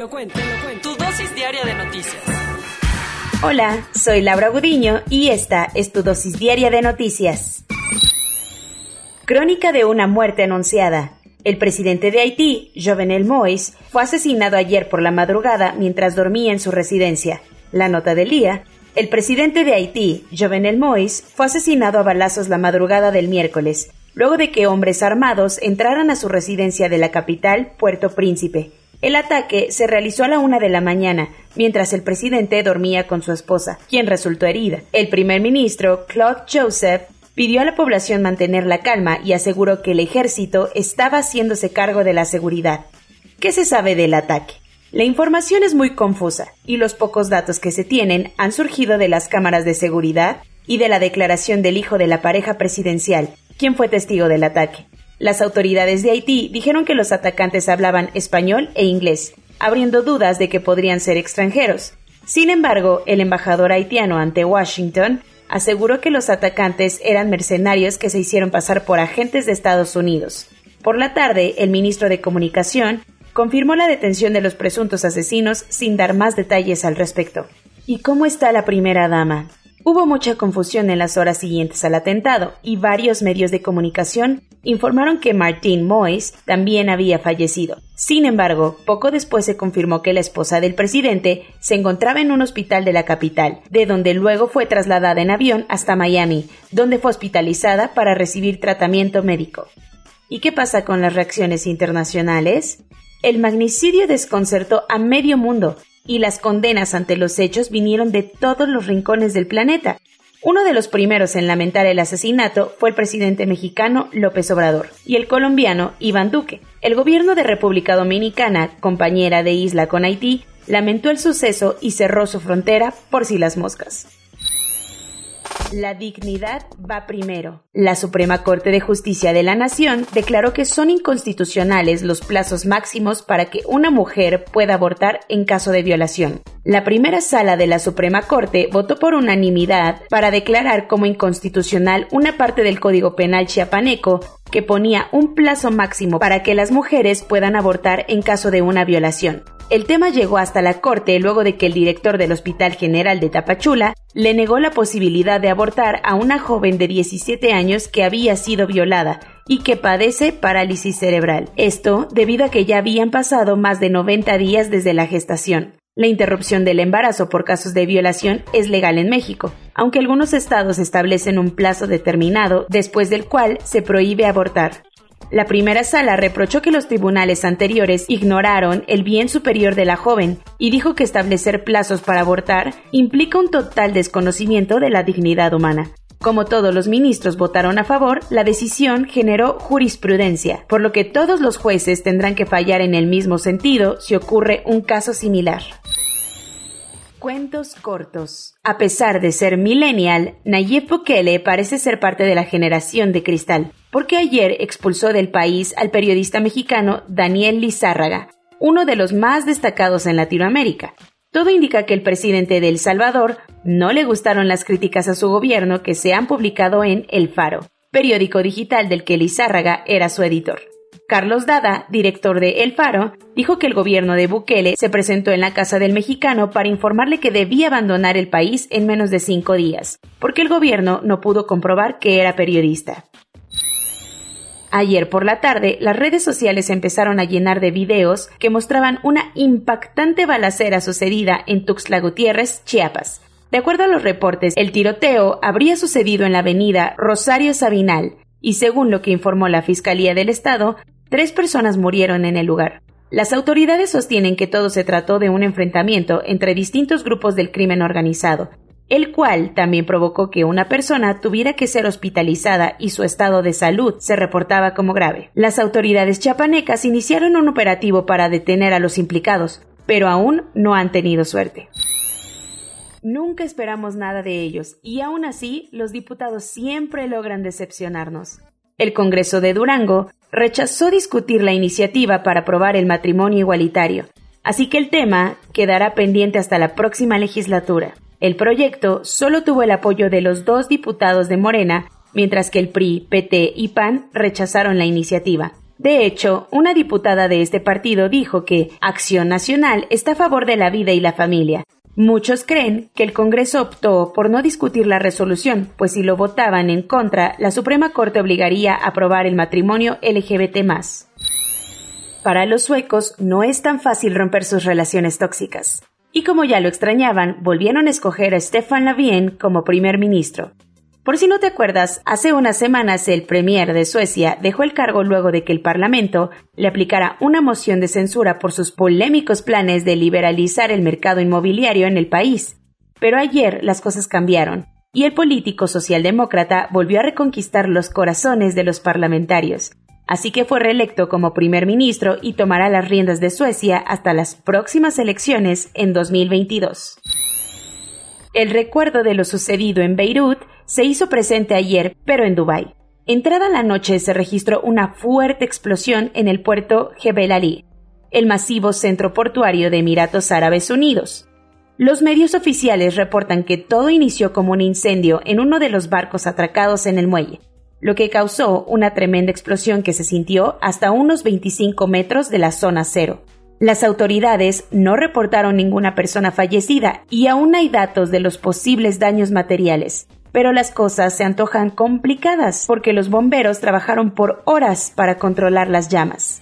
Lo cuento, te lo cuento. Tu dosis diaria de noticias. Hola, soy Laura Gudiño y esta es tu dosis diaria de noticias. Crónica de una muerte anunciada. El presidente de Haití, Jovenel Moïse, fue asesinado ayer por la madrugada mientras dormía en su residencia. La nota del día. El presidente de Haití, Jovenel Moïse, fue asesinado a balazos la madrugada del miércoles, luego de que hombres armados entraran a su residencia de la capital, Puerto Príncipe. El ataque se realizó a la una de la mañana, mientras el presidente dormía con su esposa, quien resultó herida. El primer ministro, Claude Joseph, pidió a la población mantener la calma y aseguró que el ejército estaba haciéndose cargo de la seguridad. ¿Qué se sabe del ataque? La información es muy confusa y los pocos datos que se tienen han surgido de las cámaras de seguridad y de la declaración del hijo de la pareja presidencial, quien fue testigo del ataque. Las autoridades de Haití dijeron que los atacantes hablaban español e inglés, abriendo dudas de que podrían ser extranjeros. Sin embargo, el embajador haitiano ante Washington aseguró que los atacantes eran mercenarios que se hicieron pasar por agentes de Estados Unidos. Por la tarde, el ministro de Comunicación confirmó la detención de los presuntos asesinos sin dar más detalles al respecto. ¿Y cómo está la primera dama? Hubo mucha confusión en las horas siguientes al atentado y varios medios de comunicación informaron que Martin Moyes también había fallecido. Sin embargo, poco después se confirmó que la esposa del presidente se encontraba en un hospital de la capital, de donde luego fue trasladada en avión hasta Miami, donde fue hospitalizada para recibir tratamiento médico. ¿Y qué pasa con las reacciones internacionales? El magnicidio desconcertó a medio mundo y las condenas ante los hechos vinieron de todos los rincones del planeta. Uno de los primeros en lamentar el asesinato fue el presidente mexicano López Obrador y el colombiano Iván Duque. El gobierno de República Dominicana, compañera de isla con Haití, lamentó el suceso y cerró su frontera por si las moscas. La dignidad va primero. La Suprema Corte de Justicia de la Nación declaró que son inconstitucionales los plazos máximos para que una mujer pueda abortar en caso de violación. La primera sala de la Suprema Corte votó por unanimidad para declarar como inconstitucional una parte del Código Penal chiapaneco que ponía un plazo máximo para que las mujeres puedan abortar en caso de una violación. El tema llegó hasta la Corte luego de que el director del Hospital General de Tapachula le negó la posibilidad de abortar a una joven de 17 años que había sido violada y que padece parálisis cerebral. Esto debido a que ya habían pasado más de 90 días desde la gestación. La interrupción del embarazo por casos de violación es legal en México, aunque algunos estados establecen un plazo determinado después del cual se prohíbe abortar. La primera sala reprochó que los tribunales anteriores ignoraron el bien superior de la joven y dijo que establecer plazos para abortar implica un total desconocimiento de la dignidad humana. Como todos los ministros votaron a favor, la decisión generó jurisprudencia, por lo que todos los jueces tendrán que fallar en el mismo sentido si ocurre un caso similar. Cuentos cortos. A pesar de ser millennial, Nayib Bukele parece ser parte de la generación de cristal, porque ayer expulsó del país al periodista mexicano Daniel Lizárraga, uno de los más destacados en Latinoamérica. Todo indica que el presidente de El Salvador no le gustaron las críticas a su gobierno que se han publicado en El Faro, periódico digital del que Lizárraga era su editor. Carlos Dada, director de El Faro, dijo que el gobierno de Bukele se presentó en la casa del mexicano para informarle que debía abandonar el país en menos de cinco días, porque el gobierno no pudo comprobar que era periodista. Ayer por la tarde, las redes sociales empezaron a llenar de videos que mostraban una impactante balacera sucedida en Tuxtla Gutiérrez, Chiapas. De acuerdo a los reportes, el tiroteo habría sucedido en la avenida Rosario Sabinal, y según lo que informó la Fiscalía del Estado, tres personas murieron en el lugar. Las autoridades sostienen que todo se trató de un enfrentamiento entre distintos grupos del crimen organizado, el cual también provocó que una persona tuviera que ser hospitalizada y su estado de salud se reportaba como grave. Las autoridades chapanecas iniciaron un operativo para detener a los implicados, pero aún no han tenido suerte. Nunca esperamos nada de ellos y aún así los diputados siempre logran decepcionarnos. El Congreso de Durango rechazó discutir la iniciativa para aprobar el matrimonio igualitario, así que el tema quedará pendiente hasta la próxima legislatura. El proyecto solo tuvo el apoyo de los dos diputados de Morena, mientras que el PRI, PT y PAN rechazaron la iniciativa. De hecho, una diputada de este partido dijo que Acción Nacional está a favor de la vida y la familia. Muchos creen que el Congreso optó por no discutir la resolución, pues si lo votaban en contra, la Suprema Corte obligaría a aprobar el matrimonio LGBT. Para los suecos no es tan fácil romper sus relaciones tóxicas. Y como ya lo extrañaban, volvieron a escoger a Stefan Löfven como primer ministro. Por si no te acuerdas, hace unas semanas el premier de Suecia dejó el cargo luego de que el Parlamento le aplicara una moción de censura por sus polémicos planes de liberalizar el mercado inmobiliario en el país. Pero ayer las cosas cambiaron y el político socialdemócrata volvió a reconquistar los corazones de los parlamentarios, así que fue reelecto como primer ministro y tomará las riendas de Suecia hasta las próximas elecciones en 2022. El recuerdo de lo sucedido en Beirut se hizo presente ayer, pero en Dubái. Entrada la noche se registró una fuerte explosión en el puerto Jebel Ali, el masivo centro portuario de Emiratos Árabes Unidos. Los medios oficiales reportan que todo inició como un incendio en uno de los barcos atracados en el muelle, lo que causó una tremenda explosión que se sintió hasta unos 25 metros de la zona cero. Las autoridades no reportaron ninguna persona fallecida y aún hay datos de los posibles daños materiales. Pero las cosas se antojan complicadas porque los bomberos trabajaron por horas para controlar las llamas.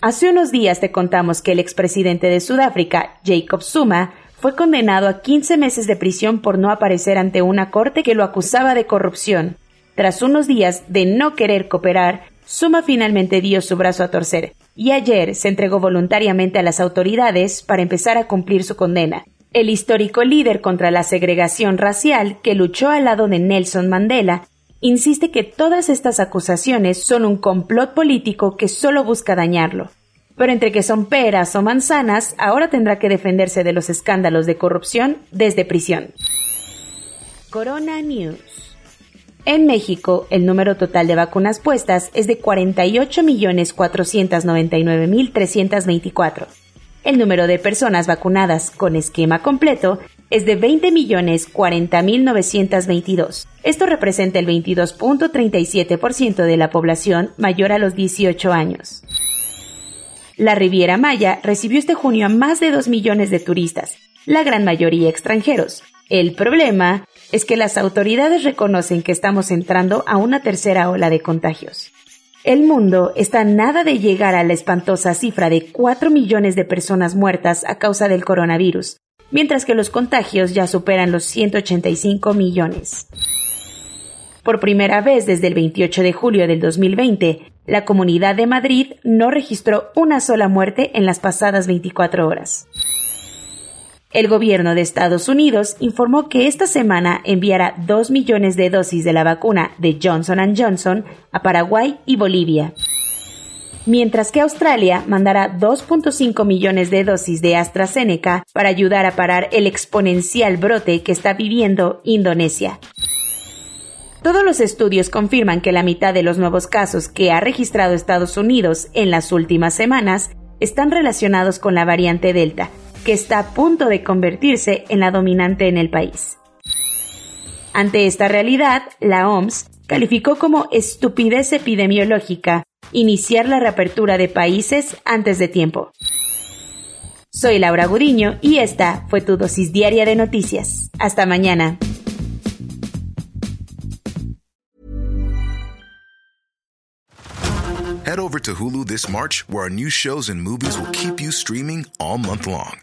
Hace unos días te contamos que el expresidente de Sudáfrica, Jacob Zuma, fue condenado a 15 meses de prisión por no aparecer ante una corte que lo acusaba de corrupción. Tras unos días de no querer cooperar, Suma finalmente dio su brazo a torcer y ayer se entregó voluntariamente a las autoridades para empezar a cumplir su condena. El histórico líder contra la segregación racial, que luchó al lado de Nelson Mandela, insiste que todas estas acusaciones son un complot político que solo busca dañarlo. Pero entre que son peras o manzanas, ahora tendrá que defenderse de los escándalos de corrupción desde prisión. Corona News en México, el número total de vacunas puestas es de 48.499.324. El número de personas vacunadas con esquema completo es de 20.040.922. Esto representa el 22.37% de la población mayor a los 18 años. La Riviera Maya recibió este junio a más de 2 millones de turistas, la gran mayoría extranjeros. El problema es que las autoridades reconocen que estamos entrando a una tercera ola de contagios. El mundo está nada de llegar a la espantosa cifra de 4 millones de personas muertas a causa del coronavirus, mientras que los contagios ya superan los 185 millones. Por primera vez desde el 28 de julio del 2020, la Comunidad de Madrid no registró una sola muerte en las pasadas 24 horas. El gobierno de Estados Unidos informó que esta semana enviará 2 millones de dosis de la vacuna de Johnson Johnson a Paraguay y Bolivia, mientras que Australia mandará 2.5 millones de dosis de AstraZeneca para ayudar a parar el exponencial brote que está viviendo Indonesia. Todos los estudios confirman que la mitad de los nuevos casos que ha registrado Estados Unidos en las últimas semanas están relacionados con la variante Delta, que está a punto de convertirse en la dominante en el país. Ante esta realidad, la OMS calificó como estupidez epidemiológica iniciar la reapertura de países antes de tiempo. Soy Laura Gudiño y esta fue tu dosis diaria de noticias. Hasta mañana. Head over to Hulu this March, where our new shows and movies will keep you streaming all month long.